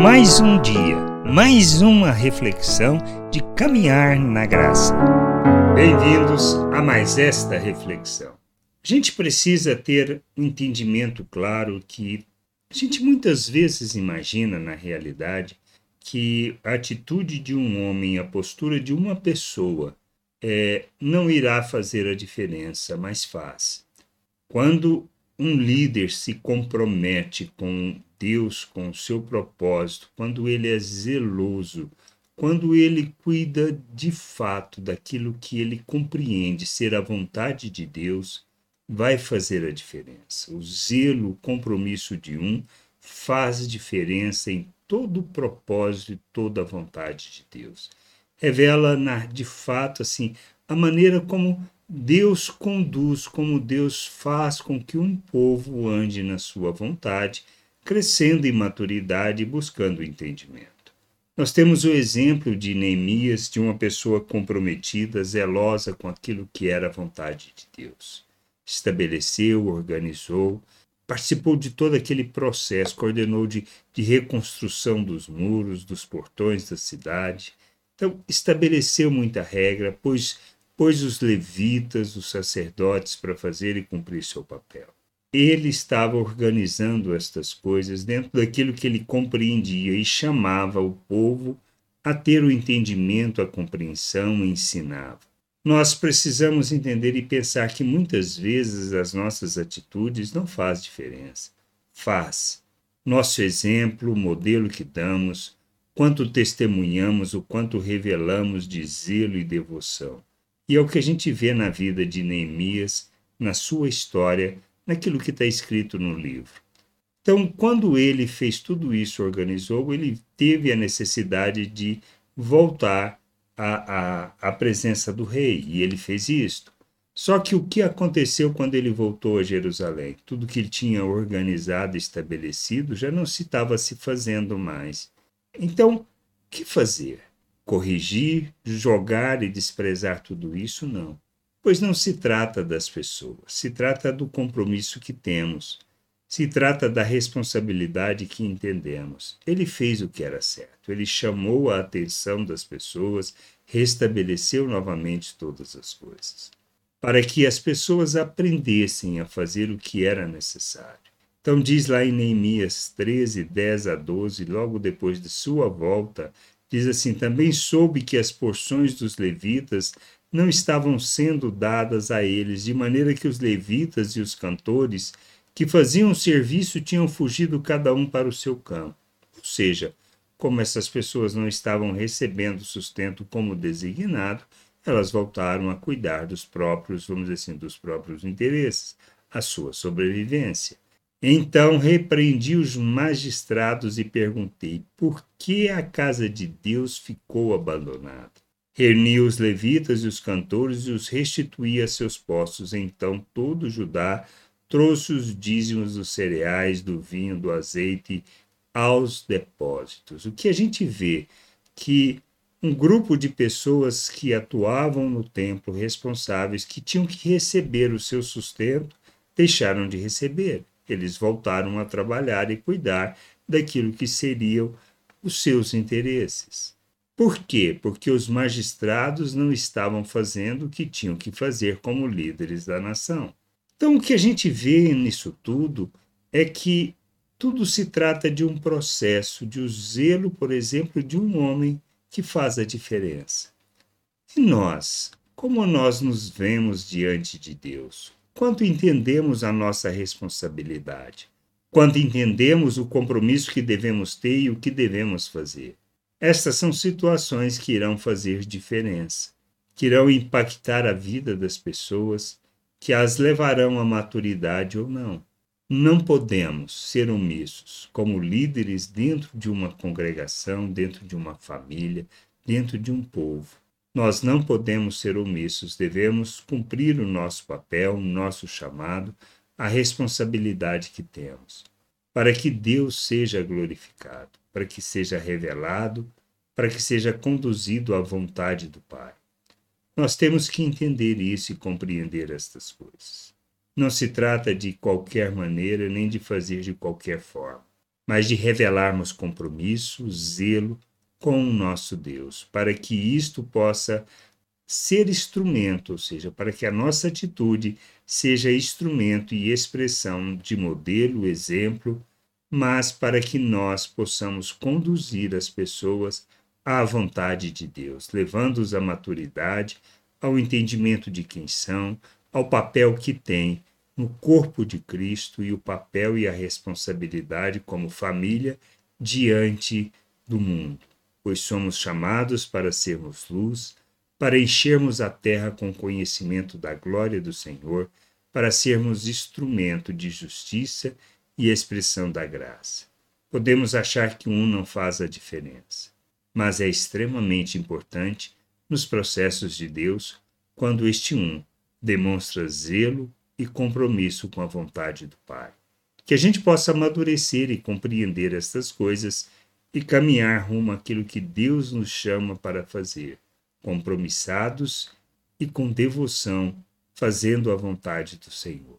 Mais um dia, mais uma reflexão de caminhar na graça. Bem-vindos a mais esta reflexão. A gente precisa ter entendimento claro que a gente muitas vezes imagina na realidade que a atitude de um homem, a postura de uma pessoa, é, não irá fazer a diferença, mas faz. Quando um líder se compromete com Deus, com o seu propósito, quando ele é zeloso, quando ele cuida de fato daquilo que ele compreende ser a vontade de Deus, vai fazer a diferença. O zelo, o compromisso de um faz diferença em todo o propósito e toda a vontade de Deus. Revela na, de fato assim a maneira como Deus conduz, como Deus faz com que um povo ande na sua vontade, crescendo em maturidade e buscando entendimento. Nós temos o exemplo de Neemias, de uma pessoa comprometida, zelosa com aquilo que era a vontade de Deus estabeleceu, organizou, participou de todo aquele processo, coordenou de, de reconstrução dos muros, dos portões da cidade. Então, estabeleceu muita regra, pôs, pôs os levitas, os sacerdotes para fazer e cumprir seu papel. Ele estava organizando estas coisas dentro daquilo que ele compreendia e chamava o povo a ter o entendimento, a compreensão, ensinava. Nós precisamos entender e pensar que muitas vezes as nossas atitudes não faz diferença. Faz. Nosso exemplo, o modelo que damos, quanto testemunhamos, o quanto revelamos de zelo e devoção. E é o que a gente vê na vida de Neemias, na sua história, naquilo que está escrito no livro. Então, quando ele fez tudo isso, organizou, ele teve a necessidade de voltar a, a, a presença do rei, e ele fez isto. Só que o que aconteceu quando ele voltou a Jerusalém? Tudo que ele tinha organizado estabelecido já não se estava se fazendo mais. Então, o que fazer? Corrigir, jogar e desprezar tudo isso? Não. Pois não se trata das pessoas, se trata do compromisso que temos, se trata da responsabilidade que entendemos. Ele fez o que era certo, ele chamou a atenção das pessoas, restabeleceu novamente todas as coisas, para que as pessoas aprendessem a fazer o que era necessário. Então, diz lá em Neemias 13, 10 a 12, logo depois de sua volta, diz assim: Também soube que as porções dos levitas não estavam sendo dadas a eles, de maneira que os levitas e os cantores que faziam serviço tinham fugido cada um para o seu campo. Ou seja, como essas pessoas não estavam recebendo sustento como designado, elas voltaram a cuidar dos próprios, vamos dizer assim, dos próprios interesses, a sua sobrevivência. Então repreendi os magistrados e perguntei: por que a casa de Deus ficou abandonada? Reuni os levitas e os cantores e os restituí a seus postos. Então todo Judá trouxe os dízimos dos cereais, do vinho, do azeite aos depósitos. O que a gente vê que um grupo de pessoas que atuavam no templo, responsáveis, que tinham que receber o seu sustento, deixaram de receber. Eles voltaram a trabalhar e cuidar daquilo que seriam os seus interesses. Por quê? Porque os magistrados não estavam fazendo o que tinham que fazer como líderes da nação. Então, o que a gente vê nisso tudo é que tudo se trata de um processo, de um zelo, por exemplo, de um homem que faz a diferença. E nós, como nós nos vemos diante de Deus? Quanto entendemos a nossa responsabilidade? Quanto entendemos o compromisso que devemos ter e o que devemos fazer? Estas são situações que irão fazer diferença, que irão impactar a vida das pessoas que as levarão à maturidade ou não. Não podemos ser omissos como líderes dentro de uma congregação, dentro de uma família, dentro de um povo. Nós não podemos ser omissos, devemos cumprir o nosso papel, o nosso chamado, a responsabilidade que temos, para que Deus seja glorificado, para que seja revelado, para que seja conduzido à vontade do Pai. Nós temos que entender isso e compreender estas coisas. Não se trata de qualquer maneira nem de fazer de qualquer forma. mas de revelarmos compromisso, zelo com o nosso Deus, para que isto possa ser instrumento, ou seja, para que a nossa atitude seja instrumento e expressão de modelo, exemplo, mas para que nós possamos conduzir as pessoas à vontade de Deus, levando-os à maturidade, ao entendimento de quem são, ao papel que têm no corpo de Cristo e o papel e a responsabilidade como família diante do mundo, pois somos chamados para sermos luz, para enchermos a terra com conhecimento da glória do Senhor, para sermos instrumento de justiça e expressão da graça. Podemos achar que um não faz a diferença, mas é extremamente importante nos processos de Deus quando este um demonstra zelo e compromisso com a vontade do Pai. Que a gente possa amadurecer e compreender estas coisas e caminhar rumo àquilo que Deus nos chama para fazer, compromissados e com devoção, fazendo a vontade do Senhor.